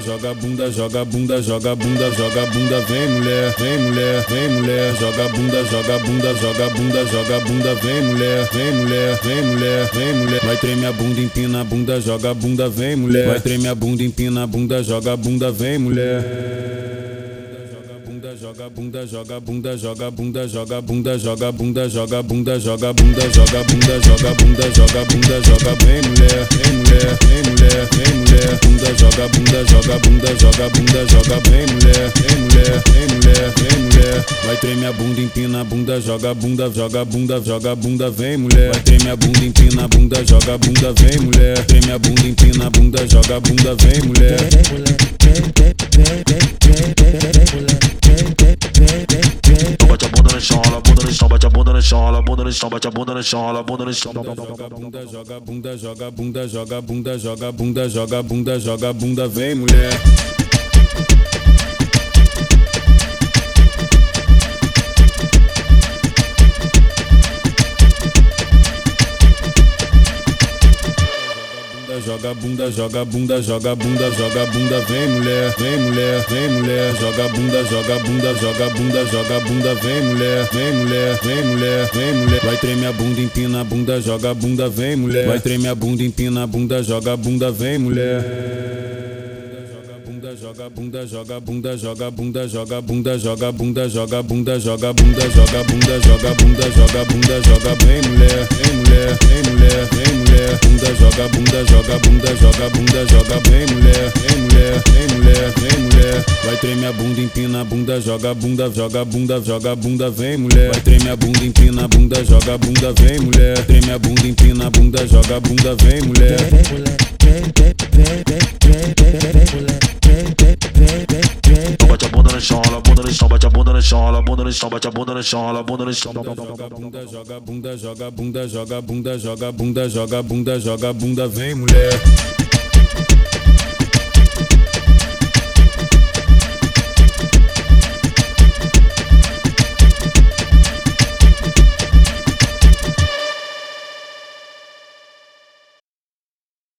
Joga bunda, joga bunda, joga bunda, joga bunda, vem mulher, vem mulher, vem mulher, joga bunda, joga bunda, joga bunda, joga bunda, vem mulher, vem mulher, vem mulher, vem mulher. Vai tremer a bunda, empina a bunda, joga bunda, vem mulher. Vai tremer a bunda, empina a bunda, joga bunda, vem mulher joga bunda, joga bunda, joga bunda, joga bunda, joga bunda, joga bunda, joga bunda, joga bunda, joga bunda, joga bunda, joga bem mulher, vem mulher, vem mulher, bunda, joga bunda, joga bunda, joga bunda, joga bem mulher, vem mulher, vem mulher, vem mulher, vai tremer a bunda, empina a bunda, joga bunda, joga bunda, joga bunda, vem mulher, vai tremer a bunda, empina a bunda, joga bunda, vem mulher, treme a bunda, empina a bunda, joga bunda, vem mulher. Bunda no chão, bate a bunda no chão, rola bunda no chão, bate a bunda no chão, rola bunda no chão. Bunda, joga bunda, joga bunda, joga bunda, joga bunda, joga bunda, joga bunda, vem mulher. Joga bunda, joga bunda, joga bunda, joga bunda, vem mulher, vem mulher, vem mulher, joga bunda, joga bunda, joga bunda, joga bunda, vem mulher, vem mulher, vem mulher, vem mulher, vai tremer a bunda, empina a bunda, joga bunda, vem mulher, vai tremer a bunda, empina a bunda, joga bunda, vem mulher joga bunda, joga bunda, joga bunda, joga bunda, joga bunda, joga bunda, joga bunda, joga bunda, joga bunda, joga bunda, joga bem mulher, vem mulher, vem mulher, bunda, joga bunda, joga bunda, joga bunda, joga bem mulher, vem mulher, vem mulher, vem mulher, vai tremer a bunda, empina a bunda, joga bunda, joga bunda, joga bunda, vem mulher, vai tremer a bunda, empina a bunda, joga bunda, vem mulher, treme a bunda, empina a bunda, joga bunda, vem mulher. Bate a bunda no chão, rola a bunda no chão, bate a bunda no chão, rola bunda no chão, bate a bunda no chão, rola bunda no chão. Joga bunda, joga bunda, joga bunda, joga bunda, joga bunda, joga bunda, joga bunda, vem mulher.